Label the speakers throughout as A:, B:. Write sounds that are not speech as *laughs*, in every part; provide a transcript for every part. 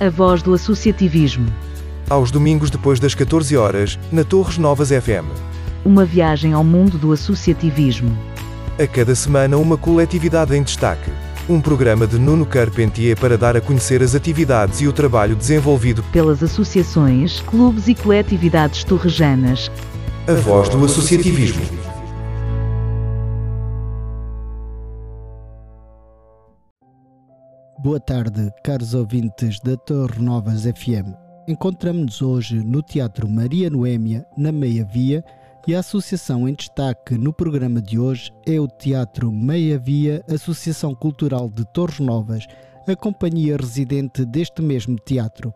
A: A voz do associativismo.
B: Aos domingos depois das 14 horas, na Torres Novas FM.
A: Uma viagem ao mundo do associativismo.
B: A cada semana uma coletividade em destaque. Um programa de Nuno Carpentier para dar a conhecer as atividades e o trabalho desenvolvido
A: pelas associações, clubes e coletividades torrejanas.
B: A voz do associativismo.
C: Boa tarde, caros ouvintes da Torre Novas FM. Encontramos-nos hoje no Teatro Maria Noémia, na Meia Via, e a associação em destaque no programa de hoje é o Teatro Meia Via Associação Cultural de Torres Novas, a companhia residente deste mesmo teatro.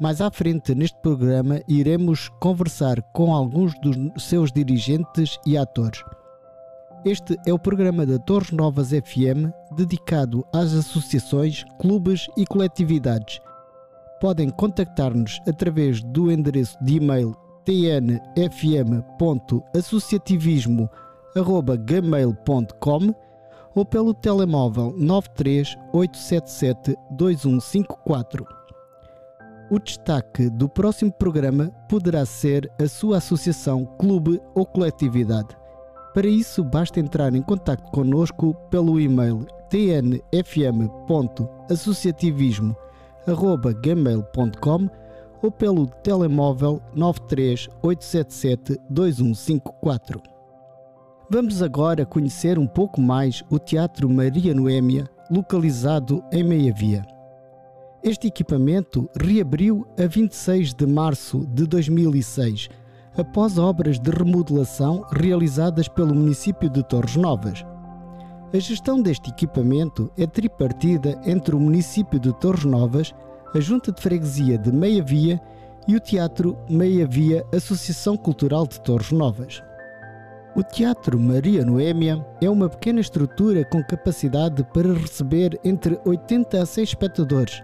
C: Mais à frente neste programa iremos conversar com alguns dos seus dirigentes e atores. Este é o programa da Torres Novas FM dedicado às associações, clubes e coletividades. Podem contactar-nos através do endereço de e-mail tnfm.associativismo.gmail.com ou pelo telemóvel 938772154. O destaque do próximo programa poderá ser a sua associação, clube ou coletividade. Para isso, basta entrar em contato conosco pelo e-mail tnfm.associativismo.gmail.com ou pelo telemóvel 938772154. Vamos agora conhecer um pouco mais o Teatro Maria Noémia, localizado em Meia Via. Este equipamento reabriu a 26 de março de 2006 após obras de remodelação realizadas pelo município de Torres Novas. A gestão deste equipamento é tripartida entre o município de Torres Novas, a Junta de Freguesia de Meia Via e o Teatro Meia Via Associação Cultural de Torres Novas. O Teatro Maria Noémia é uma pequena estrutura com capacidade para receber entre 80 a 100 espectadores,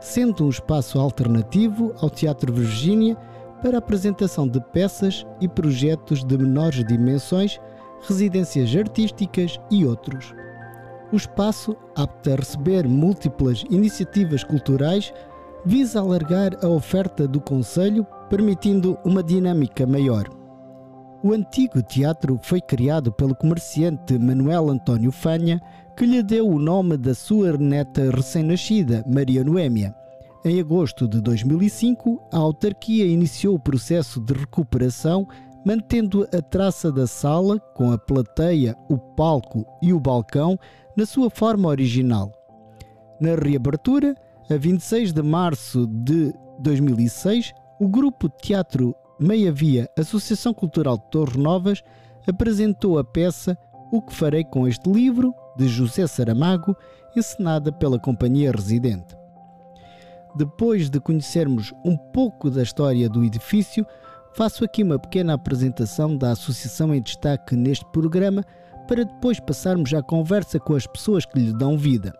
C: sendo um espaço alternativo ao Teatro Virgínia para a apresentação de peças e projetos de menores dimensões, residências artísticas e outros. O espaço, apto a receber múltiplas iniciativas culturais, visa alargar a oferta do Conselho, permitindo uma dinâmica maior. O antigo teatro foi criado pelo comerciante Manuel António Fanha, que lhe deu o nome da sua neta recém-nascida, Maria Noémia. Em agosto de 2005, a autarquia iniciou o processo de recuperação, mantendo a traça da sala, com a plateia, o palco e o balcão, na sua forma original. Na reabertura, a 26 de março de 2006, o grupo Teatro Meia Via Associação Cultural de Torres Novas apresentou a peça O que Farei com este livro, de José Saramago, encenada pela companhia residente depois de conhecermos um pouco da história do edifício, faço aqui uma pequena apresentação da associação em destaque neste programa para depois passarmos à conversa com as pessoas que lhe dão vida.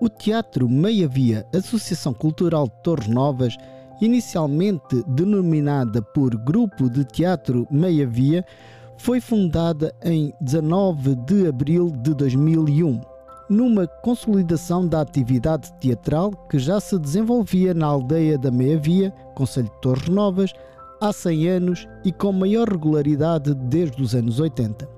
C: O Teatro Meia Via Associação Cultural de Torres Novas, inicialmente denominada por Grupo de Teatro Meia Via, foi fundada em 19 de abril de 2001 numa consolidação da atividade teatral que já se desenvolvia na aldeia da Meia Via, Conselho de Torres Novas, há 100 anos e com maior regularidade desde os anos 80.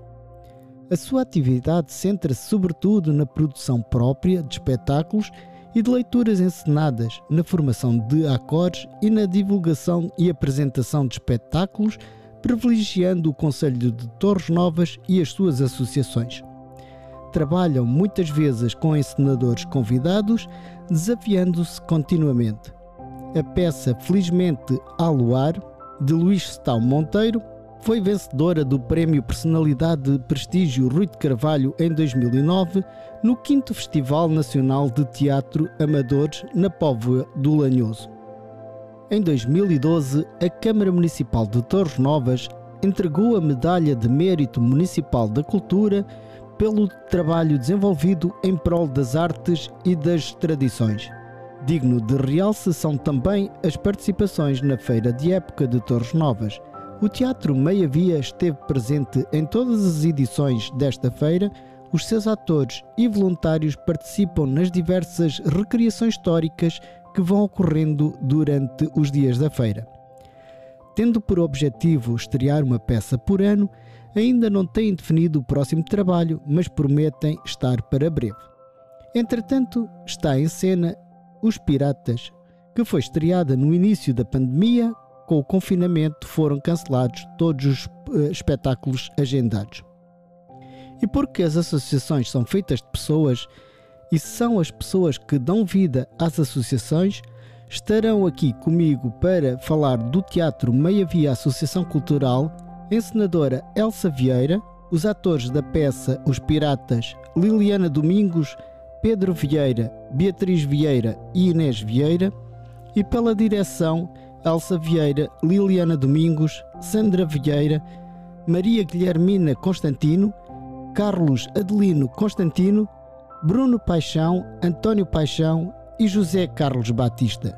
C: A sua atividade centra-se sobretudo na produção própria de espetáculos e de leituras encenadas, na formação de acordes e na divulgação e apresentação de espetáculos, privilegiando o Conselho de Torres Novas e as suas associações trabalham muitas vezes com encenadores convidados, desafiando-se continuamente. A peça Felizmente ao Luar, de Luís Stau Monteiro, foi vencedora do Prémio Personalidade de Prestígio Rui de Carvalho em 2009 no 5 Festival Nacional de Teatro Amadores na Póvoa do Lanhoso. Em 2012, a Câmara Municipal de Torres Novas entregou a Medalha de Mérito Municipal da Cultura pelo trabalho desenvolvido em prol das artes e das tradições. Digno de realce são também as participações na Feira de Época de Torres Novas. O Teatro Meia Via esteve presente em todas as edições desta feira. Os seus atores e voluntários participam nas diversas recriações históricas que vão ocorrendo durante os dias da feira. Tendo por objetivo estrear uma peça por ano, ainda não têm definido o próximo trabalho, mas prometem estar para breve. Entretanto, está em cena Os Piratas, que foi estreada no início da pandemia. Com o confinamento foram cancelados todos os uh, espetáculos agendados. E porque as associações são feitas de pessoas e são as pessoas que dão vida às associações, estarão aqui comigo para falar do Teatro Meia Via Associação Cultural, encenadora Elsa Vieira, os atores da peça Os Piratas, Liliana Domingos, Pedro Vieira, Beatriz Vieira e Inês Vieira, e pela direção Elsa Vieira, Liliana Domingos, Sandra Vieira, Maria Guilhermina Constantino, Carlos Adelino Constantino, Bruno Paixão, António Paixão e José Carlos Batista.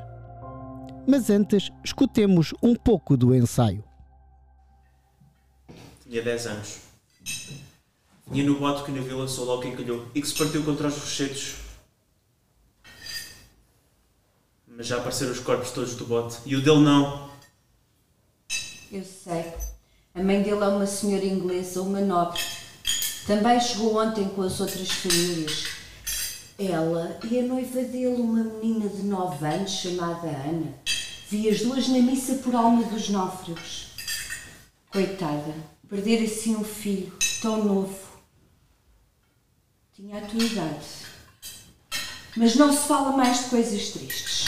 C: Mas antes, escutemos um pouco do ensaio.
D: Tinha 10 anos. Vinha no bote que na vila só logo encalhou e que se partiu contra os rochedos. Mas já apareceram os corpos todos do bote e o dele não.
E: Eu sei. A mãe dele é uma senhora inglesa, uma nobre. Também chegou ontem com as outras famílias. Ela e a noiva dele, uma menina de nove anos chamada Ana. Vi as duas na missa por alma dos náufragos. Coitada, perder assim um filho tão novo. Tinha a tua idade. Mas não se fala mais de coisas tristes.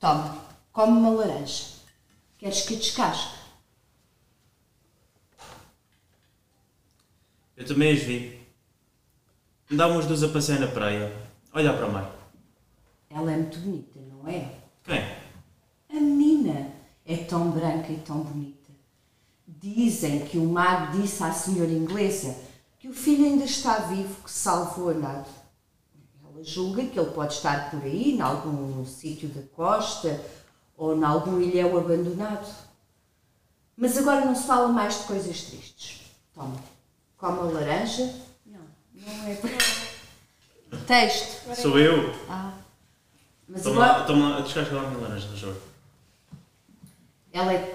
E: Toma, come uma laranja. Queres que descasque?
D: Eu também as vi. Andavam as duas a passear na praia, olhar para o mar.
E: Ela é muito bonita, não é?
D: Quem?
E: Menina é tão branca e tão bonita. Dizem que o mago disse à senhora inglesa que o filho ainda está vivo, que salvou a nada. Ela julga que ele pode estar por aí, em algum sítio da costa ou em algum ilhéu abandonado. Mas agora não se fala mais de coisas tristes. Toma, come a laranja. Não, não é para. Texto.
D: Sou eu.
E: Ah. Mas
D: Toma
E: agora.
D: toma descasca lá a minha laranja, por favor.
E: Ela é.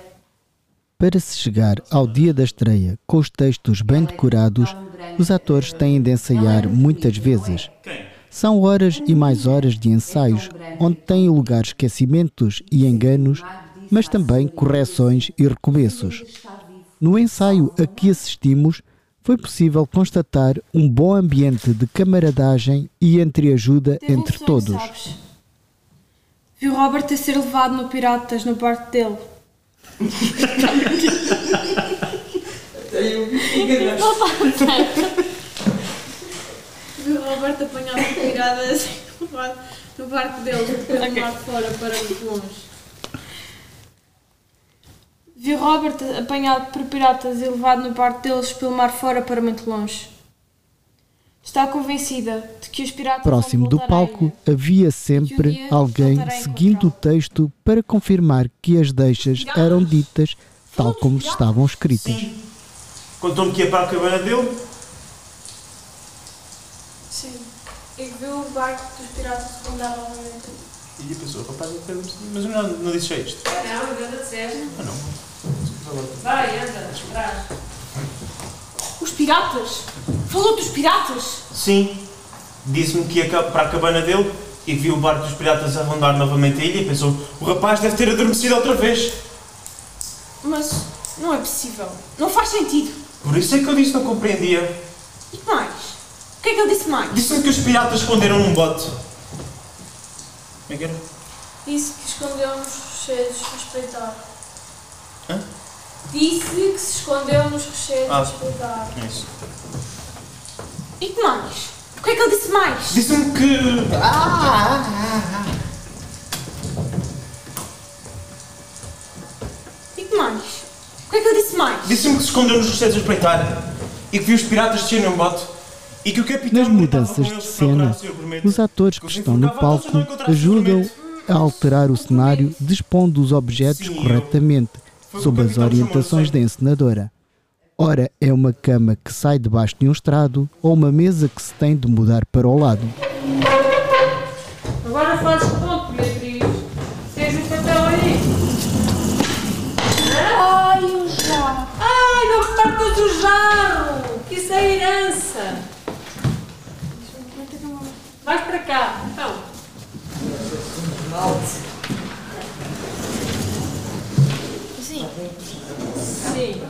C: Para se chegar ao dia da estreia com os textos bem decorados, os atores têm de ensaiar muitas vezes.
D: Quem?
C: São horas e mais horas de ensaios, onde têm lugar esquecimentos e enganos, mas também correções e recomeços. No ensaio a que assistimos, foi possível constatar um bom ambiente de camaradagem e entreajuda entre todos.
F: Viu Robert a ser levado no Piratas no barco dele. Viu Robert apanhado por piratas e levado no barco dele pelo mar fora para muito longe. Viu Robert apanhado por piratas e levado no barco deles pelo mar fora para muito longe. Está convencida de que os piratas
C: Próximo do palco
F: ilha.
C: havia sempre alguém seguindo o texto para confirmar que as deixas eram ditas tal como estavam escritas.
D: Sim. Contou-me que ia para a cabana dele.
F: Sim. E viu o barco dos piratas afundar novamente.
D: E pensou, rapaz, mas eu não, não disse isto.
G: Não, ainda disseste.
D: Ah, não.
G: Vai, anda, traz.
F: Os piratas? Falou dos piratas?
D: Sim. Disse-me que ia para a cabana dele e viu o barco dos piratas a rondar novamente a ilha e pensou, o rapaz deve ter adormecido outra vez.
F: Mas não é possível. Não faz sentido.
D: Por isso é que eu disse que não compreendia.
F: E que mais? O que é que ele disse mais?
D: Disse-me que os piratas esconderam num bote. Como é que era?
F: Disse que escondeu nos rochedos a espreitar.
D: Hã?
F: Disse que se escondeu nos rochedos
D: Ah.
F: a espreitar.
D: É isso.
F: E que mais? O que é que ele disse mais?
D: Disse-me que...
F: E que mais? O que é que ele disse mais?
D: Disse-me que se escondeu nos rochedos a espreitar e que viu os piratas descerem num bote e que o capitão...
C: Nas mudanças de cena, os atores que estão no palco ajudam a alterar o cenário, dispondo os objetos corretamente, sob as orientações da encenadora. Ora, é uma cama que sai debaixo de um estrado ou uma mesa que se tem de mudar para o lado.
G: Agora fazes ponto, Beatriz. Seja o papel aí.
F: Ai, o jarro!
G: Ai, não partas o jarro! Que isso é herança. Vais para cá, então.
F: Sim.
G: Sim.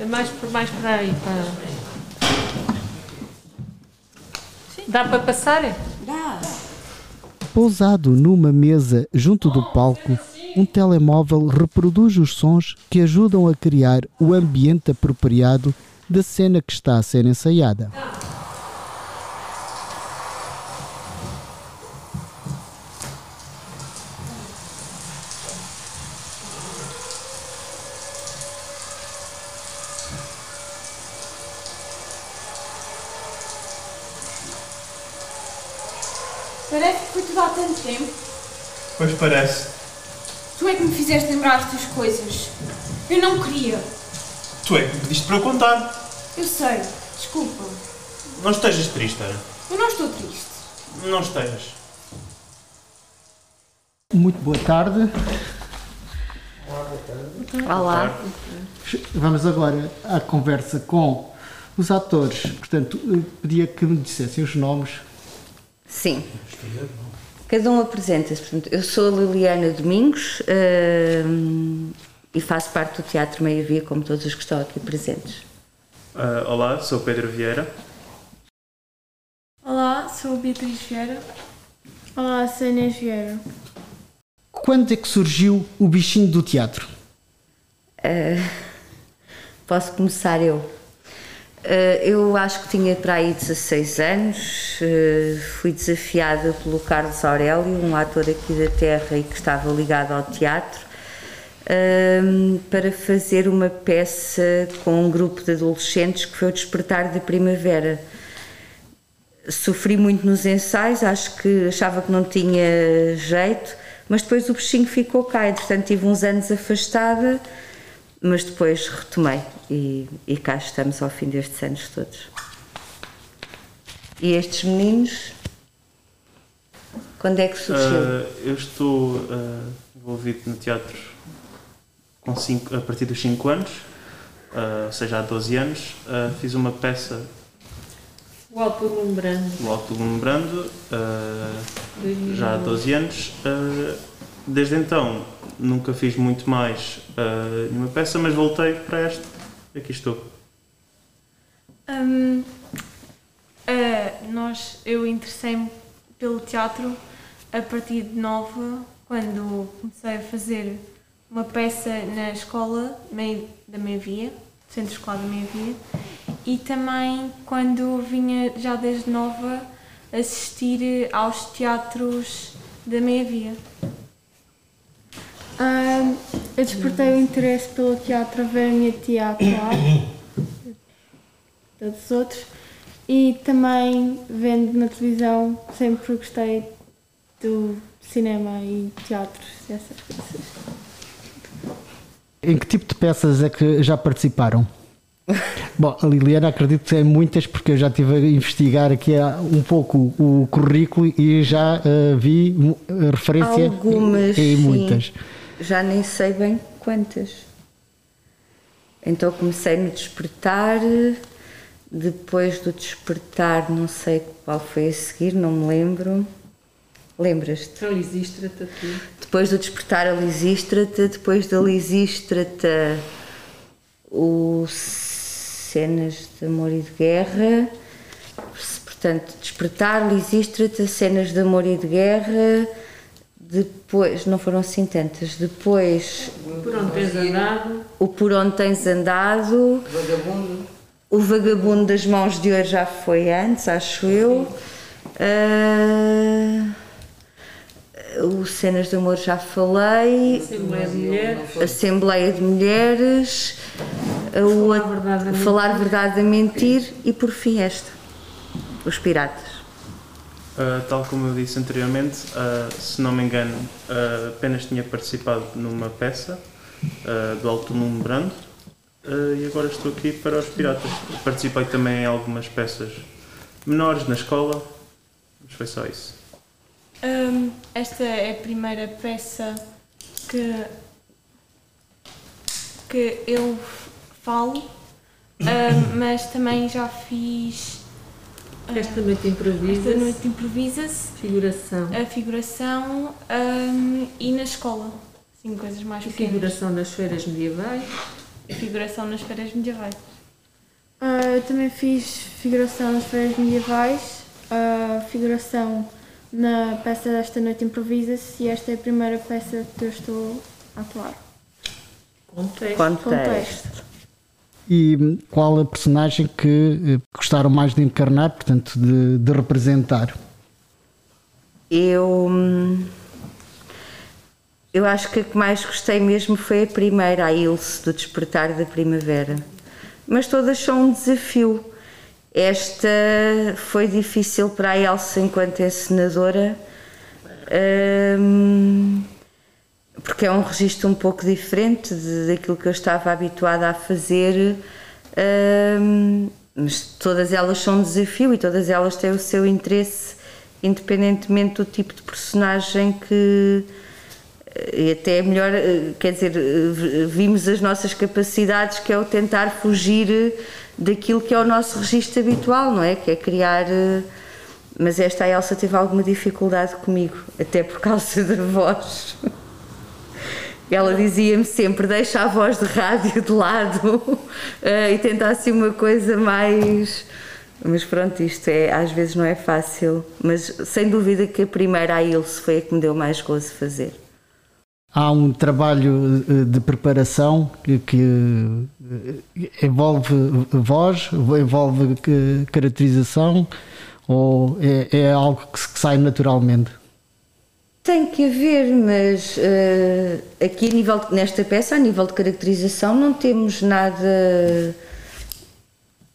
G: É Mais, por- mais para aí. Para... Dá para passar?
H: Dá.
C: Pousado numa mesa junto do palco, um telemóvel reproduz os sons que ajudam a criar o ambiente apropriado da cena que está a ser ensaiada.
F: Parece que foi tudo há tanto tempo.
I: Pois parece.
F: Tu é que me fizeste lembrar estas coisas. Eu não queria.
I: Tu é que me pediste para eu contar.
F: Eu sei. Desculpa.
I: Não estejas triste, Ana.
F: Eu não estou triste.
I: Não estejas.
C: Muito boa tarde.
H: Olá.
C: Vamos agora à conversa com os atores. Portanto, pedia que me dissessem os nomes.
H: Sim. Cada um apresenta-se. Portanto, eu sou a Liliana Domingos hum, e faço parte do Teatro Meia Via, como todos os que estão aqui presentes.
I: Ah, olá, sou Pedro Vieira.
F: Olá, sou a Beatriz Vieira. Olá, sou a Inês Vieira.
C: Quando é que surgiu o bichinho do teatro?
H: Posso começar eu? Eh, Eu acho que tinha para aí 16 anos, eh, fui desafiada pelo Carlos Aurélio, um ator aqui da Terra e que estava ligado ao teatro, ehm, para fazer uma peça com um grupo de adolescentes que foi o Despertar da Primavera. Sofri muito nos ensaios, acho que achava que não tinha jeito, mas depois o bichinho ficou cá, entretanto tive uns anos afastada, mas depois retomei e, e cá estamos ao fim destes anos todos. E estes meninos, quando é que surgiu?
I: Ah, eu estou ah, envolvido no teatro com cinco- a partir dos 5 anos, ah, ou seja, há 12 anos. Fiz uma peça
G: O Alto Lembrando.
I: do Alto do Lembrando, ah, já há 12 anos. Desde então nunca fiz muito mais ah, nenhuma peça, mas voltei para esta. Aqui estou.
F: Hum, ah, nós, eu interessei-me pelo teatro a partir de nova, quando comecei a fazer uma peça na escola da Meia Via, Centro Escolar da Meia Via, e também quando vinha já desde nova assistir aos teatros da Meia Via. Eu despertei o interesse pelo teatro a ver a minha tia atuar, todos os outros, e também vendo na televisão, sempre gostei do cinema e teatros, essas coisas.
C: Em que tipo de peças é que já participaram? *laughs* Bom, a Liliana acredito que é muitas, porque eu já estive a investigar aqui um pouco o currículo e já eh, vi eh, referência
H: Algumas,
C: em
H: sim.
C: muitas.
H: Já nem sei bem quantas. Então comecei no despertar, depois do despertar, não sei qual foi a seguir, não me lembro. Lembras-te?
G: Lisístrata aqui.
H: Depois do despertar a Lisístrata, depois da Lisístrata, o Cenas de Amor e de Guerra. Portanto, despertar, Lisístrata, Cenas de Amor e de Guerra. Depois, não foram assim tantas. Depois,
G: Por onde tens andado?
H: o Por Onde Tens Andado. O Vagabundo das Mãos de Ouro já foi antes, acho eu. Ah, o Cenas de Amor já falei.
G: Assembleia de Mulher.
H: Assembleia de Mulheres. o
G: Falar Verdade a
H: Falar Verdade a Mentir. E por fim esta. Os Piratas.
I: Uh, tal como eu disse anteriormente, uh, se não me engano, uh, apenas tinha participado numa peça do Alto Nuno Brando e agora estou aqui para os Piratas. Participei também em algumas peças menores na escola, mas foi só isso.
F: Um, esta é a primeira peça que, que eu falo, mas também já fiz. Uh,
G: Esta noite improvisa.
F: Esta noite improvisa-se,
G: Figuração.
F: a figuração um, e na escola. Assim, coisas mais
G: E
F: pequenas.
G: figuração nas feiras medievais.
F: Figuração nas feiras medievais.
J: Eu também fiz figuração nas feiras medievais, ah, figuração na peça desta noite improvisa-se e esta é a primeira peça que eu estou a atuar.
G: Contexto.
J: Contexto.
C: E qual a personagem que eh, gostaram mais de encarnar, portanto, de, de representar?
H: Eu. hum, Eu acho que a que mais gostei mesmo foi a primeira, a Ilse, do Despertar da Primavera. Mas todas são um desafio. Esta foi difícil para a Elsa enquanto encenadora, hum, porque é um registro um pouco diferente de- daquilo que eu estava habituada a fazer. hum, mas todas elas são um desafio e todas elas têm o seu interesse, independentemente do tipo de personagem que. E até é melhor, eh, quer dizer, eh, vimos as nossas capacidades, que é o tentar fugir eh, daquilo que é o nosso registro habitual, não é? Que é criar. eh, Mas esta a Elsa teve alguma dificuldade comigo, até por causa da voz. *laughs* Ela dizia-me sempre: deixa a voz de rádio de lado *laughs* eh, e tenta assim uma coisa mais. Mas pronto, isto é, às vezes não é fácil. Mas sem dúvida que a primeira, a Ilse, foi a que me deu mais gozo fazer.
C: Há um trabalho eh, de preparação que, eh, envolve voz, envolve caracterização ou é, é algo que sai naturalmente?
H: Tem que haver, mas eh, aqui a nível de- nesta peça, a nível de caracterização, não temos nada.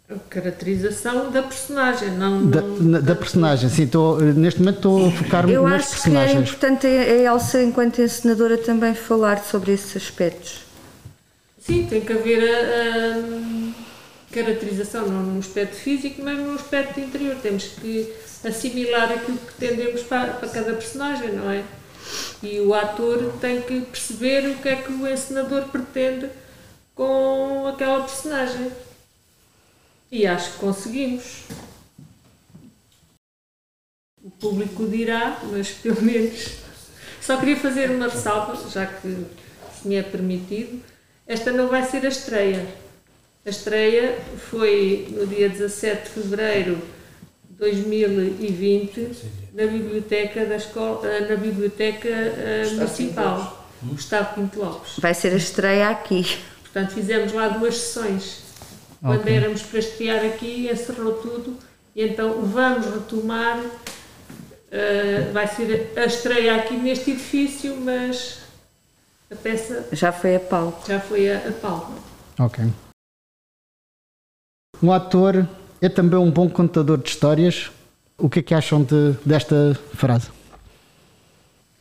G: A caracterização da personagem, não.
C: Da,
G: não-
C: na- da personagem, sim, estou, neste momento estou a focar-me
H: Eu
C: nas
H: acho que é
C: personagens.
H: importante a a Elsa, enquanto encenadora, também falar sobre esses aspectos.
G: Sim, tem que haver a, a caracterização, não no aspecto físico, mas no aspecto interior. Temos que assimilar aquilo que pretendemos para, para cada personagem, não é? E o ator tem que perceber o que é que o encenador pretende com aquela personagem. E acho que conseguimos. O público dirá, mas pelo *laughs* menos. Só queria fazer uma ressalva, já que se me é permitido. Esta não vai ser a estreia. A estreia foi no dia 17 de fevereiro de 2020 na biblioteca da escola, eh, na biblioteca eh, municipal, Gustavo Pinto Lopes.
H: Vai ser a estreia aqui.
G: Portanto, fizemos lá duas sessões. Quando
C: Ok.
G: éramos para estrear aqui, encerrou tudo. E então vamos retomar. eh, vai ser a estreia aqui neste edifício, mas a peça
H: Já foi a palco.
G: já foi a, a palco.
C: Ok. Um ator é também um bom contador de histórias. O que é que acham de- desta frase?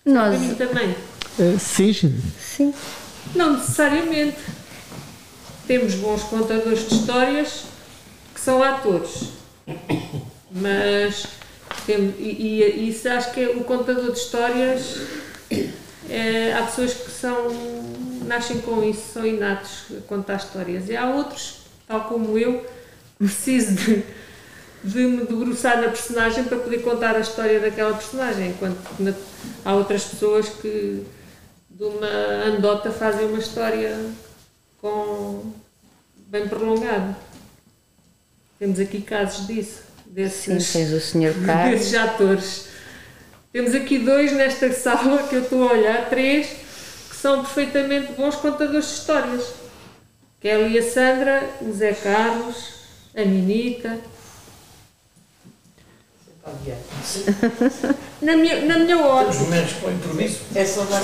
H: Nós,
G: mim também.
C: Eh, sim,
H: sim.
G: Não necessariamente. Temos bons contadores de histórias que são atores. Mas tem, e, e isso acho que é o contador de histórias. é, há pessoas que são nascem com isso, são inatos a contar histórias. E há outros, tal como eu, preciso de, de me debruçar na personagem para poder contar a história daquela personagem. Enquanto na- há outras pessoas que de uma anedota fazem uma história com bem prolongada. Temos aqui casos disso,
H: Sim,
G: desses,
H: tens o. *laughs* Carlos.
G: desses atores. Temos aqui dois nesta sala que eu estou a olhar, três, que são perfeitamente bons contadores de histórias. Que é a Sandra, o Zé Carlos, a Ninita. *laughs* Na minha, na minha ótica.
K: Os momentos para o improviso.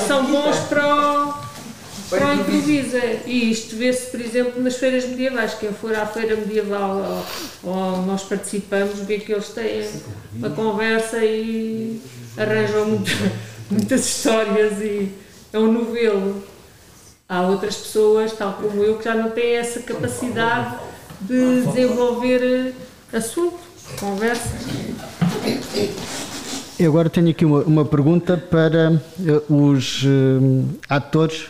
G: são bons para o, para o improviso. é. E isto vê-se, por exemplo, nas feiras medievais. Quem for à feira medieval ou, ou nós participamos, vê que eles têm uma conversa e arranjam muito- *laughs* muitas histórias e é um novelo. há outras pessoas, tal como eu, que já não têm essa capacidade de desenvolver eh, assunto, conversa.
C: Eu agora tenho aqui uma, uma pergunta para eh, os eh, atores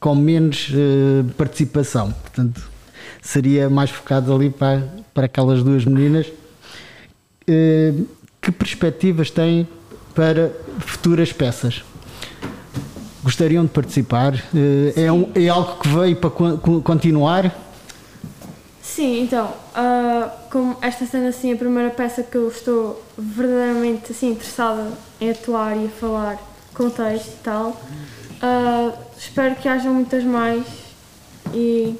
C: com menos eh, participação. Portanto, seria mais focado ali para, para aquelas duas meninas. Eh, que perspectivas têm para futuras peças? Gostariam de participar? Eh, é, um- é algo que veio para con- con- continuar?
J: Sim, então, ah, como esta sendo assim a primeira peça que eu estou verdadeiramente assim, interessada em atuar e a falar com texto e tal, ah, espero que haja muitas mais e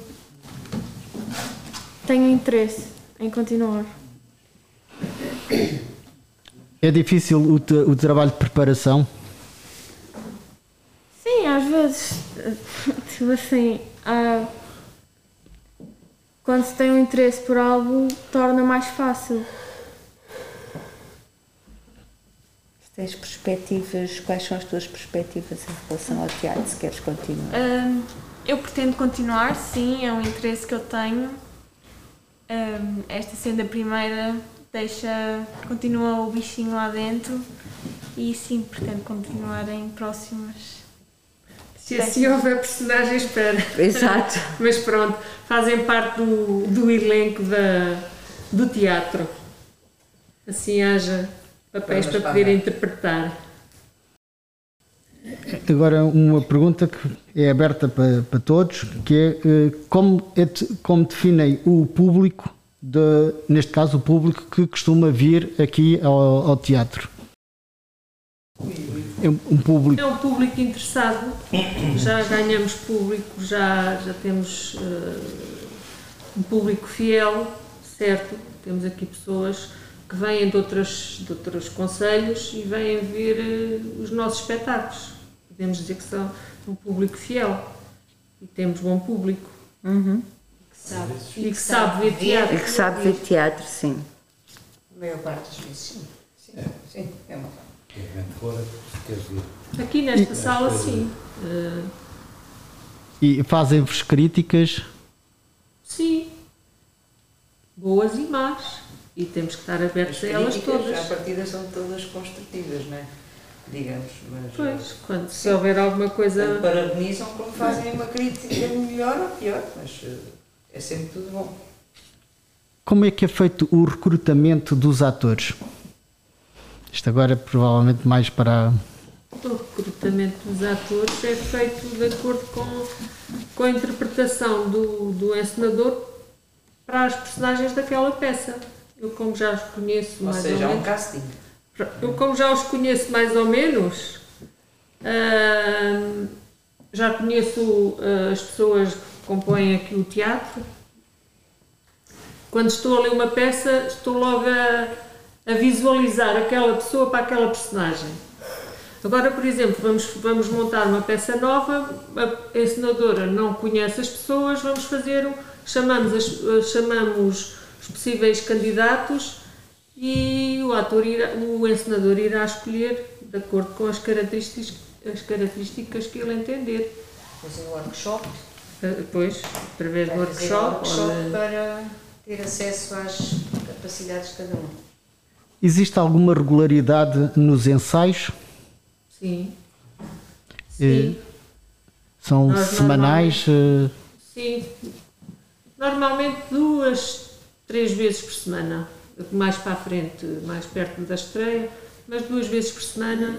J: tenho interesse em continuar.
C: É difícil o, o trabalho de preparação?
J: Sim, às vezes, *laughs* tipo assim, ah, quando se tem um interesse por algo, torna mais fácil.
K: Tens perspectivas, quais são as tuas perspectivas em relação ao teatro, se queres continuar?
F: Hum, eu pretendo continuar, sim, é um interesse que eu tenho. Hum, esta sendo a primeira, deixa, continua o bichinho lá dentro e sim, pretendo continuar em próximas.
G: Se assim houver personagens, espera.
K: Exato. *laughs*
G: Mas pronto, fazem parte do, do elenco da, do teatro. Assim haja papéis para poder interpretar.
C: Agora uma pergunta que é aberta para, para todos, que é eh, como, é como definem o público, de, neste caso o público que costuma vir aqui ao, ao teatro? É um público
G: É um público interessado, já ganhamos público, já, já temos eh, um público fiel, certo? Temos aqui pessoas que vêm de, outras, de outros conselhos e vêm ver eh, os nossos espetáculos. Podemos dizer que são um público fiel e temos bom público
K: Uhum.
H: Que sabe,
G: e que sabe ver teatro.
K: E que sabe ver teatro, sim.
H: A maior parte das vezes, sim. Sim, sim é uma parte.
L: Vem de fora, se queres vir.
G: Aqui nesta sala, sim. Eh,
C: e fazem-vos críticas.
G: sim. Boas e más. E temos que estar abertos a elas todas.
H: à partida são todas construtivas, não é? Digamos, mas.
G: Pois, quando se houver alguma coisa.
H: Parabenizam como fazem uma crítica melhor ou pior, mas eh, é sempre tudo bom.
C: Como é que é feito o recrutamento dos atores? Isto agora é provavelmente mais para.
G: O recrutamento dos atores é feito de acordo com, com a interpretação do, do encenador para as personagens daquela peça. Eu, como já os conheço
H: Ou
G: mais
H: seja,
G: ou
H: há um
G: menos.
H: casting.
G: Eu, como já os conheço mais ou menos, já conheço ah, as pessoas que compõem aqui o teatro. Quando estou a ler uma peça, estou logo a, a visualizar aquela pessoa para aquela personagem. Agora, por exemplo, vamos, vamos montar uma peça nova, a encenadora não conhece as pessoas, vamos fazer, chamamos, as, chamamos os possíveis candidatos e o ator irá, o encenador irá escolher de acordo com as características, as características que ele entender.
H: Fazer um workshop.
G: Eh, Depois, através do
H: fazer um
G: workshop,
H: workshop
G: de-
H: para ter acesso às capacidades de cada um.
C: Existe alguma regularidade nos ensaios?
G: sim.
C: Eh,
G: Sim.
C: São
G: Nós
C: semanais? eh,
G: Sim, normalmente duas, três vezes por semana. Mais para a frente, mais perto da estreia, mas duas vezes por semana.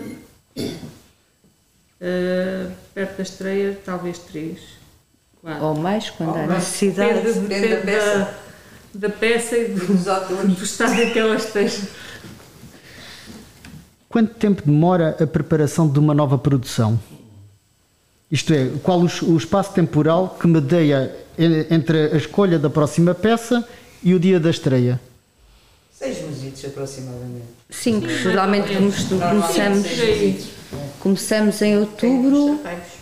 G: Eh, perto da estreia, talvez três. Quatro.
K: Ou mais, quando
H: Ou
K: há
H: mais.
K: necessidade.
G: Depende,
H: depende da
G: depende
H: peça.
G: da, da peça e do, do estado em que ela esteja.
C: Quanto tempo demora a preparação de uma nova produção? Isto é, qual o, es- o espaço temporal que medeia en- entre a escolha da próxima peça e o dia da estreia?
H: Seis meses aproximadamente.
K: Sim, geralmente começamos, começamos em outubro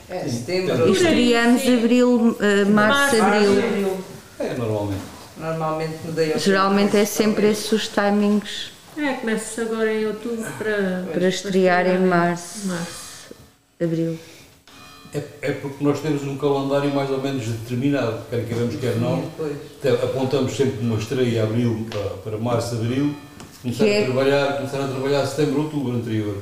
H: É,
K: e
H: setembro.
K: estreamos
G: Sim.
K: abril, eh, março,
G: Março,
K: abril.
L: É, normalmente.
H: Normalmente
K: Geralmente é sempre esses os timings
G: É, começa agora em outubro para,
K: para estrear em março,
G: março.
K: abril.
L: É, é porque nós temos um calendário mais ou menos determinado, quer queiramos, quer não. Até apontamos sempre uma estreia abril para, para março, abril, começar,
H: Que é-
L: a trabalhar, começar a trabalhar setembro, outubro anterior.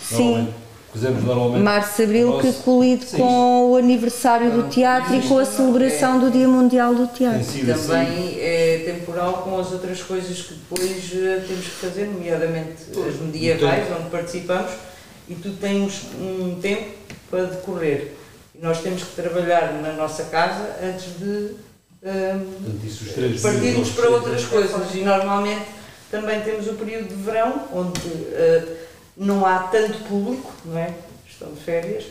H: Sim.
L: Fizemos normalmente.
H: Março, Abril, que
L: Nosso-
H: colide
L: Sim.
H: com o aniversário do teatro e com a celebração do Dia Mundial do
L: Tem
H: Teatro.
L: assim.
M: Também é temporal com as outras coisas que depois eh, temos que fazer, nomeadamente as medievais, onde participamos, e tudo tem um tempo para decorrer. E nós temos que trabalhar na nossa casa antes de ehm,
L: os três
M: partirmos para outras coisas. E normalmente também temos o período de verão, onde eh, não há tanto público, não é? Estão de férias.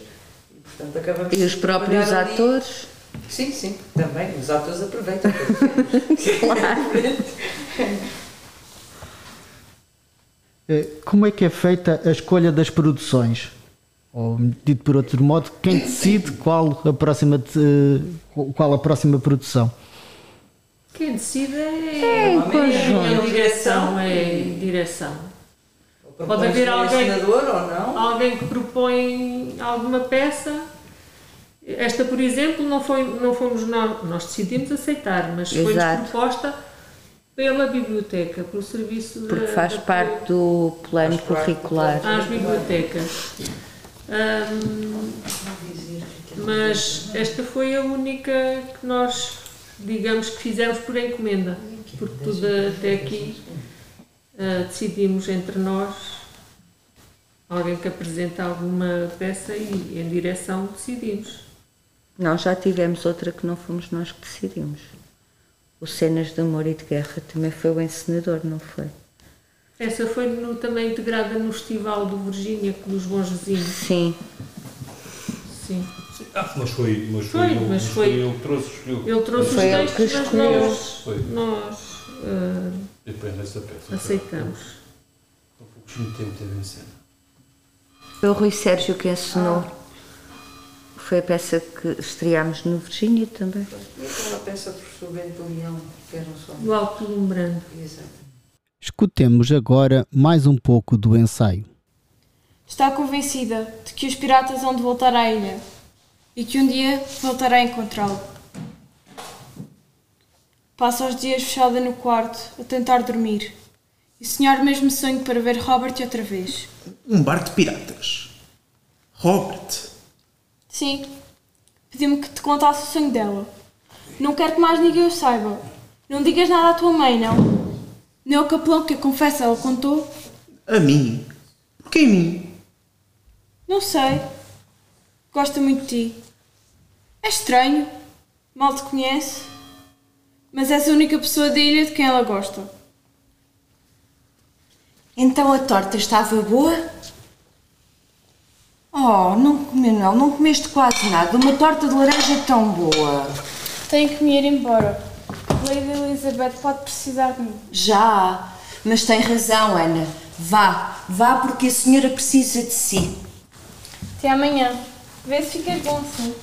M: E, portanto, acabamos
H: E os próprios
M: trabalhar ali.
H: atores.
M: Sim, sim, também. Os atores aproveitam. *laughs*
C: Eh, Como é que é feita a escolha das produções? Ou, dito por outro modo, quem decide qual a próxima, de- qual a próxima produção?
G: Quem decide é,
H: É em
G: a
H: conjunto.
G: direção. É direção. Pode haver alguém,
M: encenador ou não?
G: alguém que propõe alguma peça. Esta, por exemplo, não, foi, não fomos nós, nós decidimos aceitar, mas foi-nos
H: Exato.
G: proposta pela biblioteca, pelo serviço
H: Porque
G: da-
H: faz
G: da-
H: parte do plano curricular.
M: plano.
G: às bibliotecas. Mas esta foi a única que nós, digamos, que fizemos por encomenda, porque tudo até aqui ah, decidimos entre nós, alguém que apresenta alguma peça e em direção decidimos.
H: Nós já tivemos outra que não fomos nós que decidimos. O Cenas de Amor e de Guerra também foi o encenador, não foi?
G: Essa foi no- também integrada no Festival do Virgínia, dos Bons Vizinhos.
H: Sim.
G: Sim.
L: Ah, mas foi, mas foi,
G: Foi,
L: ele,
G: mas foi-
L: foi ele que trouxe.
G: Ele trouxe os
H: ele que
G: textos, mas
H: escolheu.
G: nós, nós ah,
L: Depende dessa peça.
G: aceitamos.
L: Um pouquinho de tempo teve em cena.
H: Foi o Rui Sérgio que ensinou. Foi a peça que estreámos no Virgínia também.
M: E aquela peça do professor Bento Leão, que era um só.
G: Do Alto Lumbrando.
M: Exato.
C: Escutemos agora mais um pouco do ensaio.
F: Está convencida de que os piratas hão de voltar à ilha e que um dia voltará a encontrá-lo. Passa os dias fechada no quarto a tentar dormir e sonhar o mesmo sonho para ver Robert outra vez.
D: Um bar de piratas. Robert.
F: Sim, pediu-me que te contasse o sonho dela. Não quero que mais ninguém o saiba. Não digas nada à tua mãe, não. Nem ao capelão que eu confesso ela contou.
D: A mim. Porquê a mim?
F: Não sei. Gosta muito de ti. É estranho. Mal te conhece. Mas és a única pessoa da ilha de quem ela gosta.
N: Então a torta estava boa? Oh, não comi, não, não comeste quase nada. Uma torta de laranja tão boa.
F: Tenho que me ir embora. Lady Elizabeth pode precisar de mim.
N: Já, mas tem razão, Ana. Vá, vá porque a senhora precisa de si.
F: Até amanhã. Vê se ficas bom assim.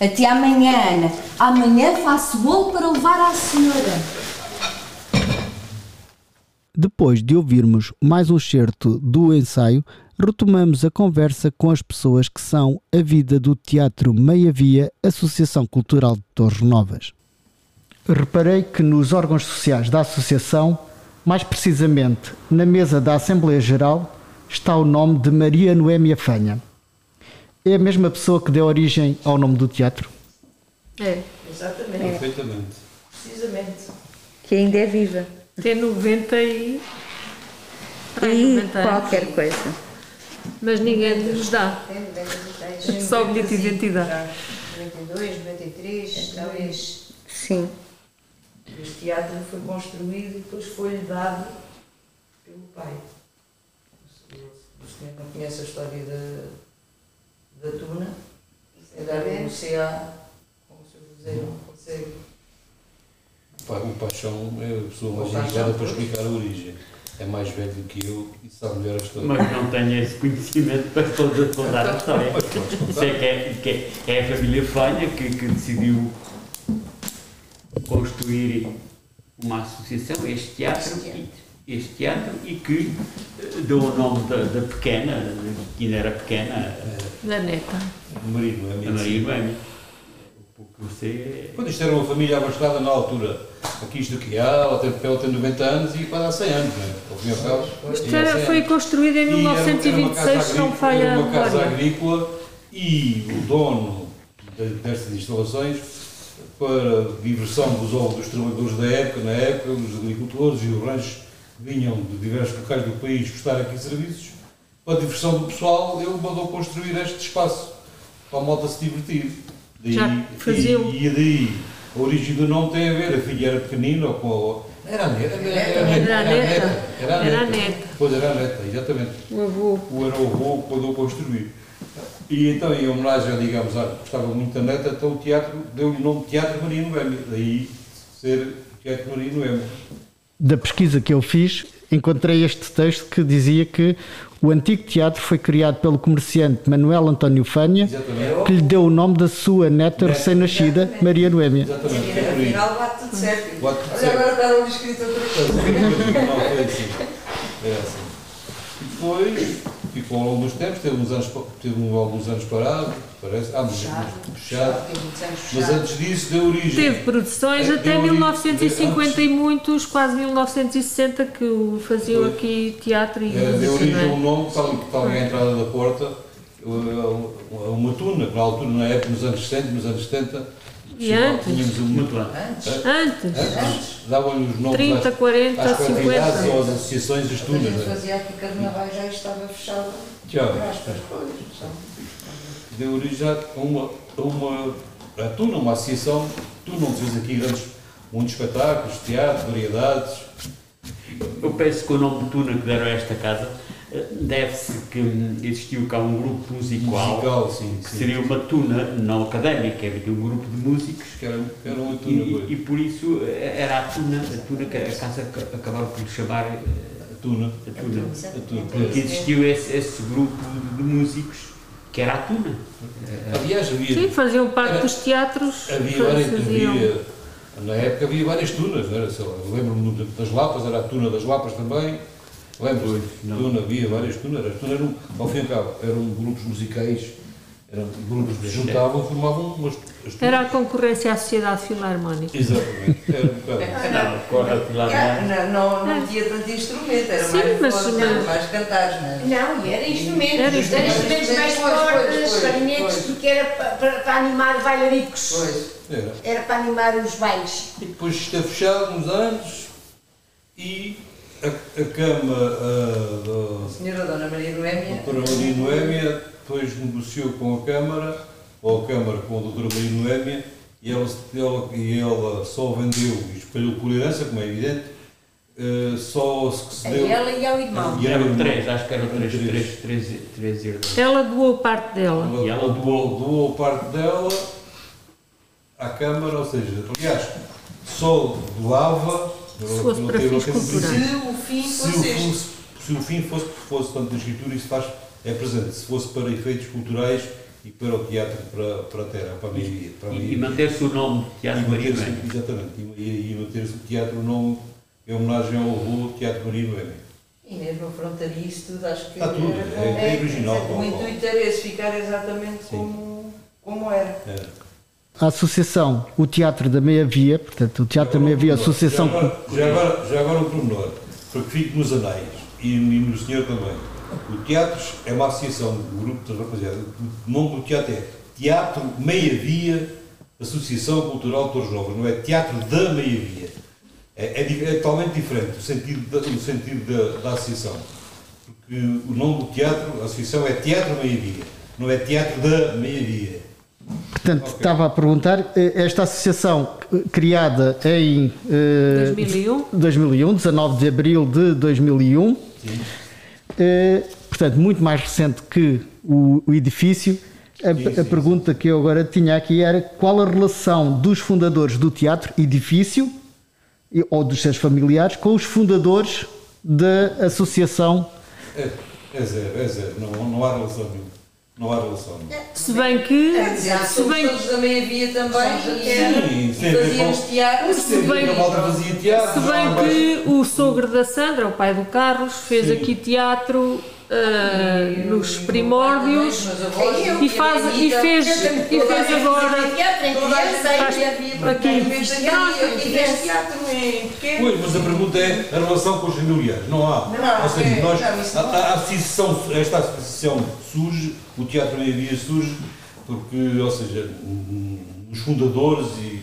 N: Até amanhã, Ana. Amanhã faço bolo para levar à senhora.
C: Depois de ouvirmos mais um excerto do ensaio, retomamos a conversa com as pessoas que são a vida do Teatro Meia Via, Associação Cultural de Torres Novas. Reparei que nos órgãos sociais da Associação, mais precisamente na mesa da Assembleia Geral, está o nome de Maria Noémia Fanha. É a mesma pessoa que deu origem ao nome do teatro?
G: É,
M: Exatamente.
L: Perfeitamente.
M: Precisamente.
H: Que ainda é viva.
G: tem 90 e.
H: E
G: 90 anos.
H: qualquer coisa.
G: Mas ninguém nos dá. Só o bilhete de identidade.
M: 92, 93, talvez.
H: Sim.
M: Este teatro foi construído e depois foi-lhe dado pelo pai. O senhor não conhece a história da, da Tuna? É dar um CA, como o senhor José não consegue.
L: O pa- O Paixão é a pessoa mais indicada para explicar a origem. É mais velho do que eu e sabe melhor a história.
O: Mas não tenho esse conhecimento para toda- contar a história. Isso é que é, que é- é a família Fanha que, que decidiu construir uma associação, este teatro, e, este teatro e que eh, deu o nome da, da pequena, que ainda era pequena, eh,
G: Da neta.
L: Maria Noémia.
O: a Maria
L: sim.
O: Noémia. O que você
L: Quando isto era uma família abastada na altura, aqui isto aqui há, ela tem, ela tem 90 anos e quase há 100 anos, não é?
G: Isto era,
L: 100
G: foi construído em
L: E era- era uma
G: 1926,
L: casa
G: se não falha
L: Era uma casa agrícola e o dono de- destas instalações, para diversão dos, dos trabalhadores da época, na época, os agricultores e os ranchos que vinham de diversos locais do país prestar aqui serviços, para a diversão do pessoal, ele mandou construir este espaço para a malta se divertir. Daí,
G: Já faziam-
L: E, e daí a origem do nome tem a ver, a filha era pequenina, ou com a, era a neta, era,
G: Era a neta.
L: Era a
G: Era a
L: neta.
G: neta.
L: Pois era a neta, exatamente.
G: O avô.
L: O era o avô que mandou construir. E então, em homenagem, digamos, à gostava muito da neta, então o teatro deu-lhe o nome de Teatro Maria Noémia. Daí ser Teatro Maria Noémia.
C: Da pesquisa que eu fiz, encontrei este texto que dizia que o antigo teatro foi criado pelo comerciante Manuel António Fanha,
L: Exatamente.
C: que lhe deu o nome da sua neta recém-nascida, Maria Noémia.
L: Exatamente.
M: Afinal bate tudo certo.
L: Bate tudo
M: Olha,
L: certo.
M: agora está ali escrito outra coisa.
L: Assim. É assim. E depois, ficou ao longo dos tempos, teve, uns anos, teve alguns anos parado, parece. Ah, mas
M: Fechado.
L: fechado.
M: Teve muitos anos
L: Mas
M: fechado.
L: antes disso, deu origem.
G: Teve produções
L: É,
G: até
L: deu origem-
G: 1950 e muitos, quase 1960, que o faziam
L: Foi.
G: aqui teatro e
L: É, deu origem a
G: não
L: um
G: é?
L: nome, tal que estava à entrada da porta, uma tuna, que na altura, na época, nos anos 60, nos anos 70,
G: E antes?
L: tínhamos uma tuna.
M: Antes.
G: Antes.
L: Antes, davam-lhe os nomes
G: 30,
L: às,
G: 40,
L: às coletividades
G: 50.
L: ou às associações das
M: A
L: tunas. é?
M: fazia aqui carnaval já estava fechado.
L: Já.
M: Aspas, pois, sabe?
L: Deu origem a uma, a uma a tuna, uma associação, tu não fez aqui grandes, muitos espetáculos, teatro, variedades.
O: Eu penso que o nome de Tuna que deram a esta casa eh, deve-se que existiu cá um grupo musical,
L: Musical, sim,
O: que
L: sim.
O: seria uma tuna não académica, havia um grupo de músicos
L: Que era, que era uma
O: e,
L: tuna,
O: e- e por isso eh, era a tuna, a tuna que a casa ac- acabaram por lhe chamar eh,
L: A tuna.
O: a tuna.
L: A tuna.
O: Porque existiu esse, esse grupo de músicos que era a tuna.
L: Aliás, havia.
G: Sim, faziam parte
L: Era-
G: dos teatros.
L: Havia várias,
G: faziam.
L: havia, na época havia várias tunas, era? Sei lá, lembro-me das Lapas, era a tuna das Lapas também. Lembro-me, tuna, havia várias tunas. As tunas eram, ao fim e ao cabo, eram grupos musicais, eram grupos que se juntavam, formavam umas. as.
G: Era a concorrência à Sociedade Filarmónica.
L: Exatamente, era um bocado.
O: Não.
M: Ah, Não, não, não tinha tanto instrumento, era
G: Sim,
M: mais
G: mas-
M: voz,
G: mas-
M: mais cantares, não é?
P: Não, e era instrumentos.
G: Era
P: Era
G: instrumentos.
P: instrumentos mais
M: pois,
P: clarinetes, porque era pa- para, para animar bailaricos.
M: Pois.
L: Era.
P: Era para animar os bailes.
L: E depois esteve fechado uns anos e a, a cama ah, da,
M: A senhora Dona Maria Noémia.
L: doutora Maria Noémia depois negociou com a Câmara, ou a Câmara com a doutora Maria Noémia, e ela, ela, e ela só vendeu e espalhou por herança, como é evidente, eh, só se que se
P: A
L: deu.
P: ela e ao irmão.
L: E era
O: Eram três, acho que eram três,
L: Três.
O: três, três, três herdeiros.
G: Ela doou parte dela.
L: Ela,
O: E ela
L: ela doou, doou parte dela à Câmara, ou seja, aliás, só doava.
G: Se fosse para fins culturais.
M: Se o fim
L: se
M: fosse
L: o, fosse, se o fim fosse, fosse tanto na escritura, isso faz, é presente. Se fosse para efeitos culturais e para o teatro, para, para a terra, para a minha para a
O: E,
L: minha-
O: e manter-se o nome de Teatro
L: e
O: Maria
L: manter-se-
O: Noémia.
L: Exatamente, e, e, e manter-se o teatro o nome em homenagem ao avô Teatro Maria Noémia.
M: E mesmo a frontaria isso tudo, acho que
L: Está tudo,
M: era-
L: é- é original,
M: O
L: Paulo.
M: intuito era esse, ficar exatamente como, como era.
L: É.
C: A associação, o Teatro da Meia Via, portanto, o Teatro da Meia Via, a Associação.
L: Já agora, já agora, já agora um pormenor, para que fique nos anais e, e no senhor também. O teatro é uma associação, um grupo de rapaziada. O nome do teatro é Teatro Meia Via Associação Cultural de Torres Novas, não é Teatro da Meia Via. É, é, é totalmente diferente o sentido, da, o sentido da, da associação. Porque o nome do teatro, a associação é Teatro Meia Via, não é Teatro da Meia Via.
C: Portanto,
L: Ok.
C: estava a perguntar, eh, esta associação eh, criada em eh,
G: 2001.
C: 2001, 19 de abril de 2001, eh, portanto, muito mais recente que o, o edifício. A,
L: Sim,
C: a
L: sim,
C: pergunta que eu agora tinha aqui era qual a relação dos fundadores do teatro, edifício, ou dos seus familiares, com os fundadores da associação.
L: É, é zero, é zero, não, não há relação nenhuma. Não há relação.
G: Se bem que.
M: Quer dizer,
G: Se bem
M: meia-via também e, era-
L: Sim,
M: e fazíamos teatro.
G: Se bem, se bem que o sogro da Sandra, o pai do Carlos, fez
L: Sim.
G: aqui teatro ah, nos primórdios e, faz, e fez, e fez agora. Aqui.
L: Pois, mas a pergunta é a relação com os familiares. Não há.
M: Não,
L: Ou seja,
M: é,
L: nós,
M: não,
L: a, a- associação, esta associação surge, o Teatro Meia Via surge, porque, ou seja, os fundadores e,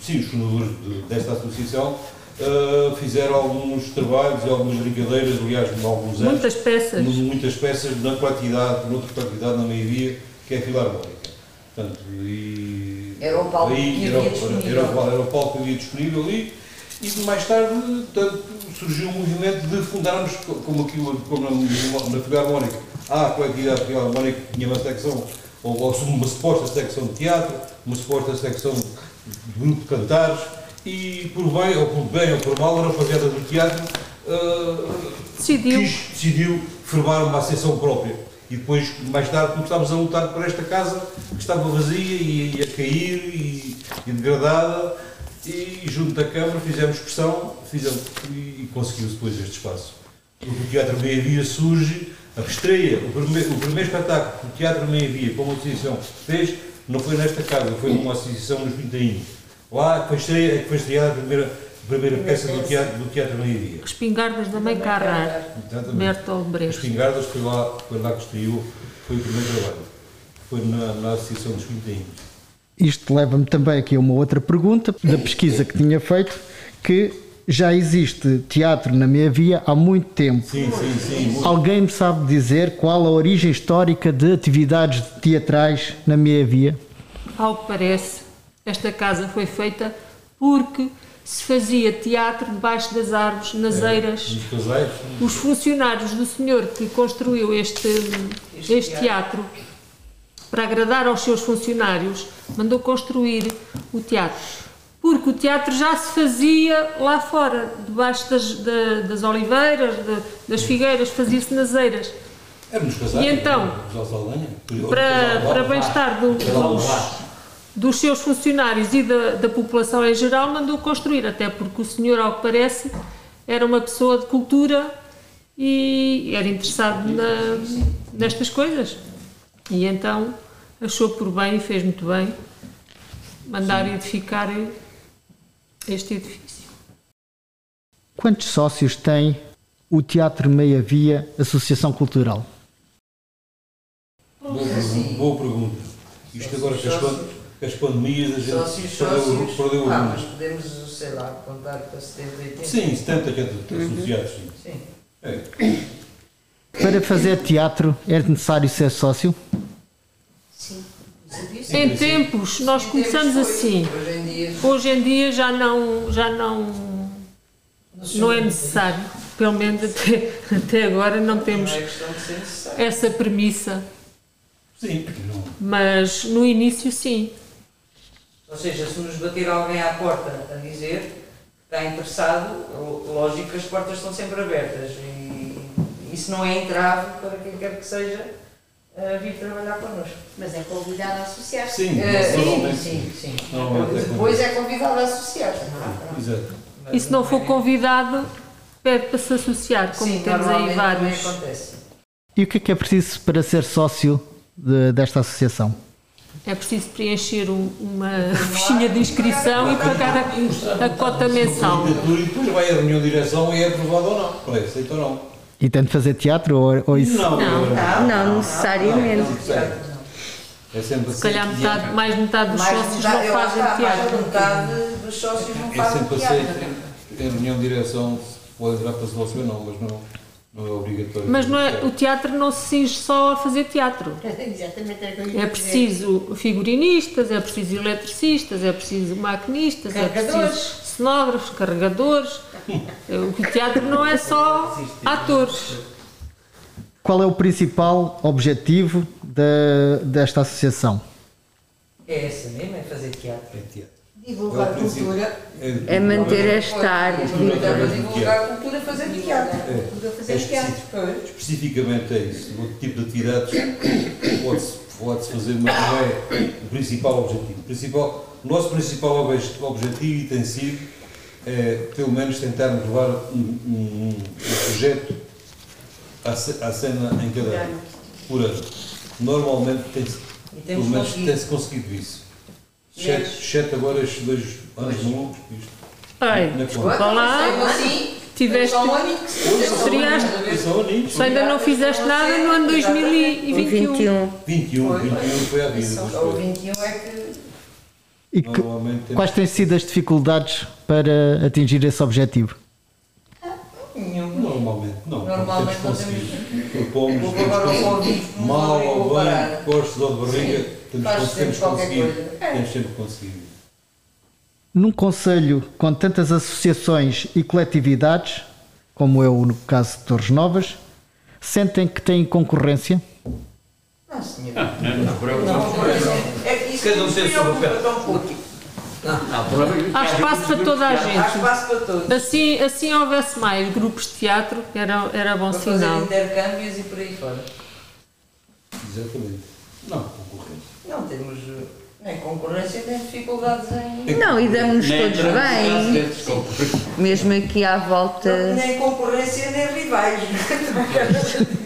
L: sim, os fundadores de- desta associação ah, fizeram alguns trabalhos e algumas brincadeiras, aliás, em alguns anos.
G: Muitas peças.
L: mu- Muitas peças na quantidade, noutra quantidade na Meia Via, que é a Filarmónica. Portanto, e
M: Era o palco
L: aí
M: que
L: era,
M: havia
L: o-
M: disponível.
L: era, o- era o palco que havia disponível ali e mais tarde portanto, surgiu o movimento de fundarmos, co- como, aquilo, como na, na Filarmónica, há a coletividade Filarmónica que tinha uma secção, ou, ou uma suposta secção de teatro, uma suposta secção de grupo de cantares, e por bem, ou por bem ou por mal, a rapaziada do teatro ah,
G: Decidiu.
L: quis- decidiu formar uma associação própria. E depois, mais tarde, começámos a lutar por esta casa que estava vazia e ia cair e, e degradada. E junto da Câmara fizemos pressão fizemos, e, e conseguiu-se depois este espaço. O Teatro Meia Via surge, a estreia, o primeiro, o primeiro espetáculo que o Teatro Meia Via, como associação, fez, não foi nesta casa, foi numa associação nos Pintainhos. Lá que foi, estreia, que foi estreada a primeira, a primeira peça do Teatro, do teatro Meia Via.
G: Espingardas da Mãe Carrar. Bertolt Brecht.
L: pingardas foi lá, foi lá que estreou, foi o primeiro trabalho. Foi na, na Associação dos Pintainhos.
C: Isto leva-me também aqui a uma outra pergunta da pesquisa que tinha feito, que já existe teatro na minha via há muito tempo.
L: Sim, sim, sim.
C: Alguém me sabe dizer qual a origem histórica de atividades teatrais na minha via?
G: Ao que parece, esta casa foi feita porque se fazia teatro debaixo das árvores, nas
L: É,
G: eiras. Os funcionários do senhor que construiu este, este teatro, para agradar aos seus funcionários, mandou construir o teatro. Porque o teatro já se fazia lá fora, debaixo das, da- das oliveiras, da- das figueiras, fazia-se nas eiras.
L: Era nos casais.
G: E então, para, para bem-estar do- dos, dos seus funcionários e da, da população em geral, mandou construir, até porque o senhor, ao que parece, era uma pessoa de cultura e era interessado na- nestas coisas. E então achou por bem e fez muito bem mandar edificar este edifício.
C: Quantos sócios tem o Teatro Meia Via Associação Cultural?
L: Boa, pergunta, boa pergunta. Isto agora pan- com as pandemias a gente
M: Sócios,
L: perdeu,
M: sócios.
L: perdeu
M: Ah,
L: número.
M: mas podemos, sei lá, contar para 70, 80.
L: Sim, 70 que é de-
M: Uhum.
L: associados. Sim.
M: Sim.
L: É.
C: Para fazer teatro é necessário ser sócio?
M: Sim.
G: Em tempos, nós
M: Em
G: começamos
M: tempos foi.
G: assim.
M: Hoje em dia-
G: Hoje em dia já não, já não, não é necessário. Pelo menos até, até agora não temos
M: Não é
G: essa premissa.
L: Sim, porque não.
G: Mas no início sim.
M: Ou seja, se nos bater alguém à porta a dizer que está interessado, lógico que as portas estão sempre abertas e isso não é entrave para quem quer que seja a vir trabalhar connosco.
P: Mas é convidado a associar-se.
L: Sim,
M: Eh,
L: normalmente.
M: sim, sim, sim.
L: É
M: Depois é convidado a associar-se. é?
L: Exato.
G: E se não for convidado, pede para se associar, como
M: Sim,
G: temos aí vários.
M: acontece.
C: E o que é que é preciso para ser sócio de- desta associação?
G: É preciso preencher um- uma fichinha de inscrição e pagar a, a cota mensal.
L: E depois vai à reunião de direção e é aprovado ou não. Não é aceito ou não.
C: E tem de fazer teatro ou, ou isso?
L: Não,
K: Não, não necessariamente.
L: É sempre
G: Se calhar metade, mais metade dos
M: Mais
G: sócios
M: metade-
G: não fazem
M: mais
G: teatro.
M: de metade dos sócios não
L: É
M: fazem
L: sempre
M: teatro.
L: aceito. Em reunião de direção se pode entrar para sócio ou não, mas não, não é obrigatório.
G: Mas não é, o teatro não se cinge só a fazer teatro. *laughs*
P: Exatamente
G: É
P: dizer.
G: preciso figurinistas, é preciso eletricistas, é preciso maquinistas, é preciso cenógrafos, carregadores. *laughs* O teatro não é só atores.
C: Qual é o principal objetivo da- desta associação?
M: É essa mesmo, é fazer teatro.
L: É teatro.
M: Divulgar
L: É princípio.
M: cultura.
K: É manter esta arte
M: É divulgar a cultura, fazer teatro.
L: É,
M: Cultura,
L: é
M: fazer teatro.
L: específico- especificamente é isso. O tipo de atividades pode-se pode fazer, mas não é o principal objetivo. O, principal, o nosso principal obje- objetivo e tem sido, é, pelo menos, tentarmos levar um, um- um projeto à, à cena em cada ano, por ano. Normalmente tem-se, tem-se conseguido isso. Exceto agora estes dois anos malucos, isto.
G: Ai,
L: na
G: desculpa
L: conta.
G: lá. Tiveste. Estreaste.
L: Aninhos.
G: Se ainda não fizeste nada no ano 2021.
K: 21.
L: 21,
M: Foi,
L: 21 foi à vida.
M: O
L: dois.
M: 21 é que.
C: E que-
L: temos-
C: quais têm sido as dificuldades para atingir esse objetivo?
L: Normalmente não.
M: Normalmente
L: temos
M: não
L: conseguido. Propomos,
M: Vou
L: temos
M: agora não
L: mal ou bem, postos ou de barriga, temos, temos conseguido.
M: É.
L: Temos sempre conseguido.
C: Num conselho com tantas associações e coletividades, como é o no caso de Torres Novas, sentem que têm concorrência?
M: Não, senhor.
O: Não, não, por
M: Não, é que isso
Q: Cada um tem o seu
M: preocupa
Q: papel.
G: Há espaço para toda a
M: Há
G: gente.
M: espaço para todos.
G: Assim, assim houvesse mais grupos de teatro, era, era bom
M: Para fazer
G: sinal.
M: intercâmbios e por aí fora.
L: Exatamente. Não, concorrência.
M: Não temos nem concorrência nem dificuldades em.
K: Não, e damos-nos todos bem. Mesmo aqui à volta.
M: Nem concorrência nem rivais. *laughs*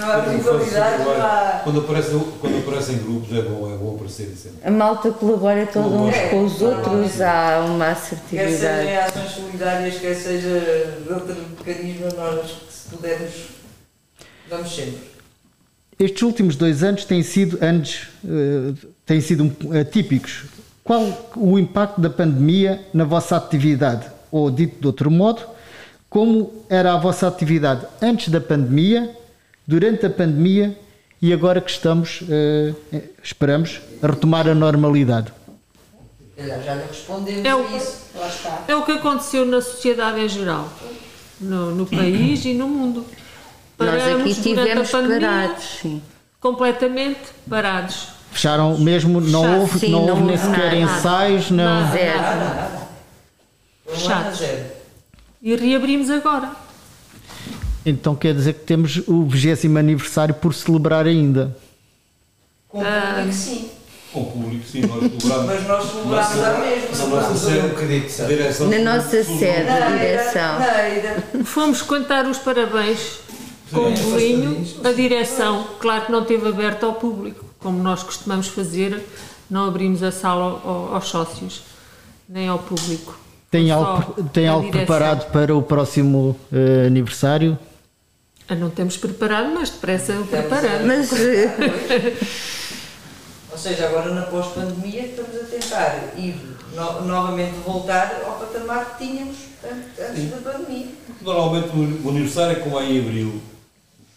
M: Não há
L: Quando
M: rivalidade, não há.
L: Quando aparecem, quando aparecem grupos é bom, é bom aparecerem sempre.
K: A malta colabora todos uns com os outros, há uma
M: Quer seja
K: assertividade.
M: em ações solidárias, quer seja de outro carisma, nós, se pudermos, vamos sempre.
C: Estes últimos dois anos têm sido anos eh, têm sido atípicos. Qual o impacto da pandemia na vossa atividade? Ou dito de outro modo, como era a vossa atividade antes da pandemia, durante a pandemia e agora que estamos, eh, eh, esperamos, a retomar a normalidade?
M: Já, já lhe respondemos
G: É o-
M: isso. Lá está.
G: É o que aconteceu na sociedade em geral, no, no país e no mundo.
K: Nós aqui
G: Paramos durante a
K: tivemos
G: pandemia,
K: parados, sim.
G: completamente parados.
C: Fecharam mesmo, não
G: Fechado,
C: houve,
K: sim,
C: não
K: não
C: houve nem sequer
K: nada.
C: ensaios, não.
G: Nada.
M: Nada, nada.
G: Fechados. E reabrimos agora.
C: Então quer dizer que temos o 20 aniversário por celebrar ainda.
M: Com o público, sim.
L: Com o público, sim, nós celebramos.
M: Mas nós celebramos a mesma.
L: Na nossa
Q: um
L: sede,
Q: bocadinho de
L: a
Q: sede.
L: direção
K: Na nossa sede.
M: Na
K: direção.
G: Fomos cantar os parabéns com um bolinho. A direção, claro que não teve aberto ao público, como nós costumamos fazer, não abrimos a sala ao- ao- aos sócios, nem ao público.
C: Tem algo, tem algo preparado para o próximo eh, aniversário?
G: Ah, não temos preparado, mas depressa o preparamos.
K: Mas eh,
M: Ou seja, agora na pós-pandemia estamos a tentar ir no- novamente voltar ao patamar que tínhamos an- antes da pandemia.
L: Normalmente o aniversário é como é em Abril,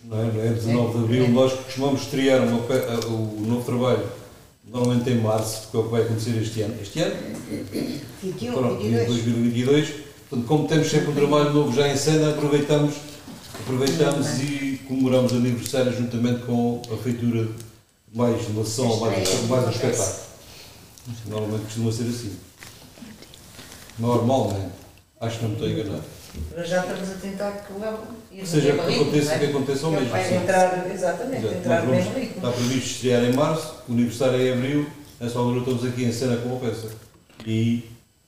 L: não é? Não é 19 de Abril, nós costumamos estrear uma a- o novo trabalho, normalmente em Março, porque é o que vai acontecer este ano. Este ano?
P: 21,
L: Pronto,
P: 22.
L: 2022. Portanto, como temos sempre um trabalho novo já em cena, aproveitamos, aproveitamos e comemoramos o aniversário juntamente com a feitura de mais relação, mais, mais um espetáculo. Normalmente costuma ser assim. Normalmente. Acho que não me estou a enganar.
M: Mas já estamos a tentar que o
L: Ou seja, que aconteça-
M: não é?
L: que aconteça ao
M: Ele
L: mesmo,
M: Vai entrar, exatamente,
L: Exato,
M: entrar
L: vamos-
M: mesmo ritmo.
L: Está previsto estrear em março, o aniversário é em abril, nessa altura estamos aqui em cena com a peça. E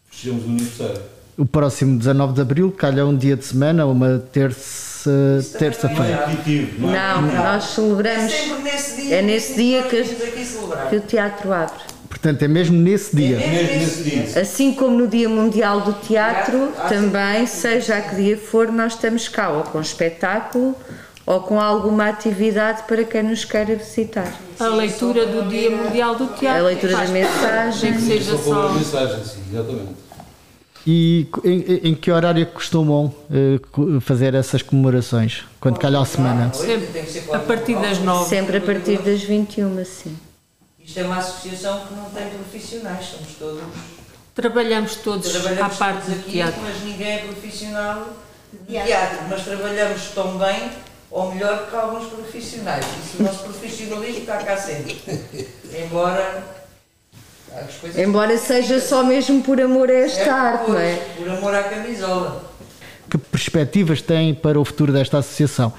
L: festejamos o aniversário.
C: O próximo 19 de Abril calha um dia de semana, uma terça,
L: Não é
C: terça-feira.
L: não é?
K: não, nós celebramos.
M: É nesse dia,
K: É nesse dia que, que o teatro abre.
C: Portanto, é mesmo nesse dia.
M: É
L: Mesmo nesse dia.
K: Assim como no Dia Mundial do Teatro,
M: Há
K: também, seja a que dia for, nós estamos cá, ou com espetáculo, ou com alguma atividade para quem nos queira visitar.
G: A leitura do Dia Mundial do Teatro.
K: A leitura da mensagem.
G: Que seja
L: Só mensagem, sim, exatamente.
C: E em, em que horário é costumam co- fazer essas comemorações? Quando calha a semana?
G: Sempre
M: Tem que ser
G: a partir das nove.
K: Sempre a partir das 21, sim.
M: Isto é uma associação que não tem profissionais, somos todos.
G: Trabalhamos todos à
M: Trabalhamos
G: parte
M: todos
G: do
M: aqui,
G: teatro.
M: mas ninguém é profissional de teatro. Mas trabalhamos tão bem ou melhor que alguns profissionais. Isso, o nosso profissionalismo está cá sempre. Embora
K: Embora seja só mesmo por amor a esta
M: É,
K: arte, não é?
M: Por amor à camisola.
C: Que perspectivas têm para o futuro desta associação?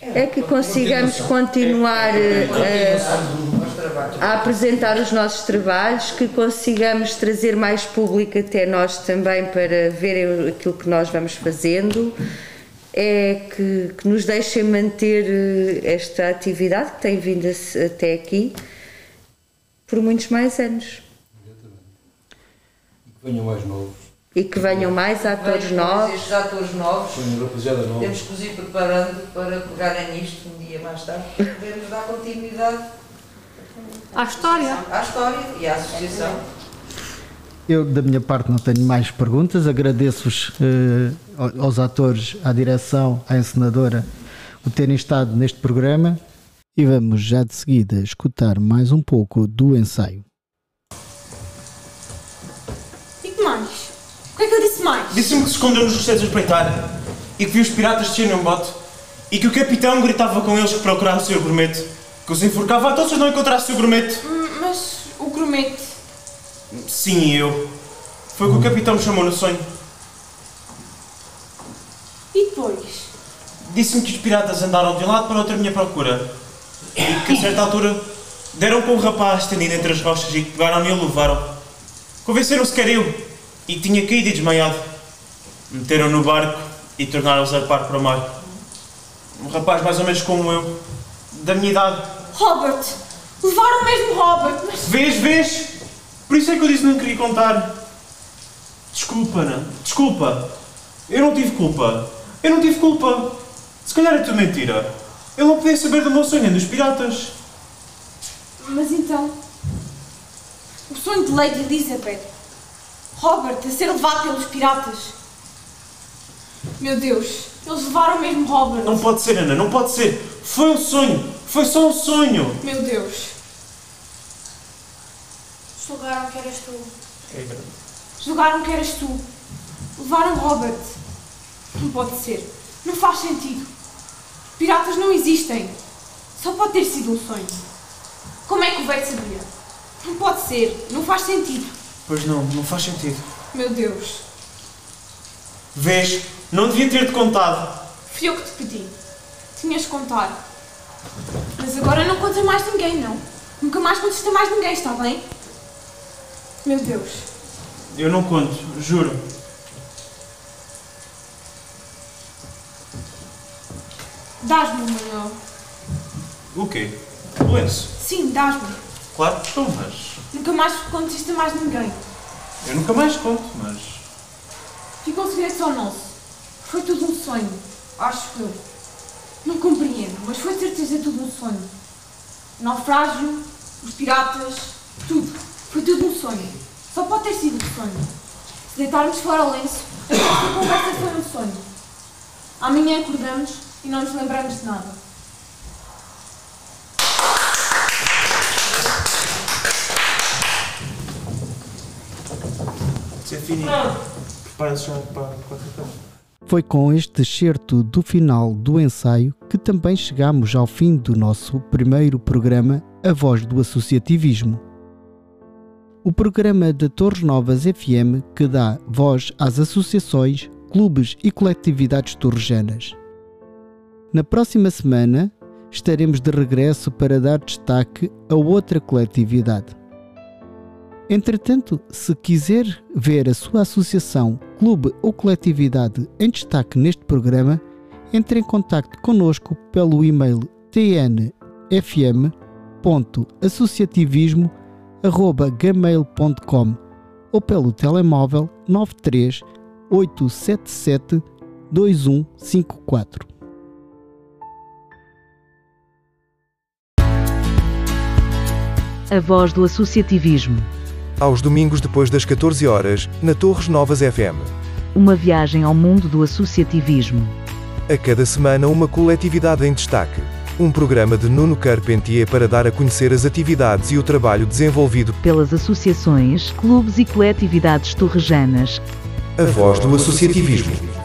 K: É que consigamos continuar eh, a, a apresentar os nossos trabalhos, que consigamos trazer mais público até nós também para verem aquilo que nós vamos fazendo, é que, que nos deixem manter eh, esta atividade que tem vindo a até aqui por muitos mais anos.
L: Que venham mais novos.
K: E que venham mais atores
M: Venham mais
K: novos.
M: Estes atores novos.
L: Nova.
M: Temos que nos ir preparando para pegarem nisto um dia mais tarde e podermos dar continuidade
G: À história.
M: à história e à associação.
C: Eu, da minha parte, não tenho mais perguntas. Agradeço-os eh, ao- aos atores, à direção, à encenadora, o terem estado neste programa. E vamos já de seguida escutar mais um pouco do ensaio.
F: E que mais? O que é que eu disse mais?
D: Disse-me que se escondeu nos resteiros a espreitar e que viu os piratas descerem um bote e que o capitão gritava com eles que procuravam o Sr. Grumete, que os enforcava a todos se não encontrasse o. Grumete.
F: Hum, Mas o grumete.
D: Sim, eu. Foi o que o capitão me chamou no sonho.
F: E depois?
D: Disse-me que os piratas andaram de um lado para o outro à minha procura e que a certa altura deram com o rapaz estendido entre as rochas e que pegaram-me e o levaram. Convenceram-se que era eu e tinha caído e desmaiado. Meteram no barco e tornaram-o zarpar para o mar. Um rapaz mais ou menos como eu, da minha idade.
F: Robert! Levaram mesmo Robert, mas.
D: Vês, vês? Por isso é que eu disse que não queria contar. Desculpa, Ana. Desculpa. Eu não tive culpa. Eu não tive culpa. Se calhar é tudo mentira. Eu não podia saber do meu sonho nem dos piratas.
F: Mas então. O sonho de Lady Elizabeth. Robert a ser levado pelos piratas. Meu Deus, eles levaram mesmo Robert.
D: Não pode ser, Ana. Não pode ser. Foi um sonho. Foi só um sonho.
F: Meu Deus. Julgaram que eras tu. Julgaram que eras tu. Levaram Robert. Não pode ser. Não faz sentido. Piratas não existem. Só pode ter sido um sonho. Como é que o velho sabia? Não pode ser. Não faz sentido.
D: Pois não, não faz sentido.
F: Meu Deus.
D: Vês? Não devia ter-te contado.
F: Fui eu que te pedi. Tinhas de contar. Mas agora não contas mais ninguém, não. Nunca mais contas a mais ninguém, está bem? Meu Deus.
D: Eu não conto, juro.
F: Dás-me, Manuel.
D: O quê? O lenço?
F: Sim, dás-me.
D: Claro, então, mas.
F: Nunca mais contes isto a mais ninguém.
D: Eu nunca mais conto, mas.
F: Ficou um segredo só nosso. Foi tudo um sonho. Acho eu. Não compreendo, mas foi certeza tudo um sonho. Naufrágio, os piratas, tudo. Foi tudo um sonho. Só pode ter sido um sonho. Se deitarmos fora o lenço, esta conversa foi um sonho. Amanhã acordamos e não nos lembramos de nada.
D: Sefini, prepara-se já para.
C: Foi com este excerto do final do ensaio que também chegamos ao fim do nosso primeiro programa A Voz do Associativismo. O programa da Torres Novas FM que dá voz às associações, clubes e coletividades torrejanas. Na próxima semana estaremos de regresso para dar destaque a outra coletividade. Entretanto, se quiser ver a sua associação, clube ou coletividade em destaque neste programa, entre em contato conosco pelo e-mail tnfm.associativismo.gmail.com ou pelo telemóvel 93 877 2154.
A: A voz do associativismo.
B: Aos domingos depois das 14 horas, na Torres Novas FM.
A: Uma viagem ao mundo do associativismo.
B: A cada semana uma coletividade em destaque. Um programa de Nuno Carpentier para dar a conhecer as atividades e o trabalho desenvolvido
A: Pelas associações, clubes e coletividades torrejanas.
B: A Voz do Associativismo.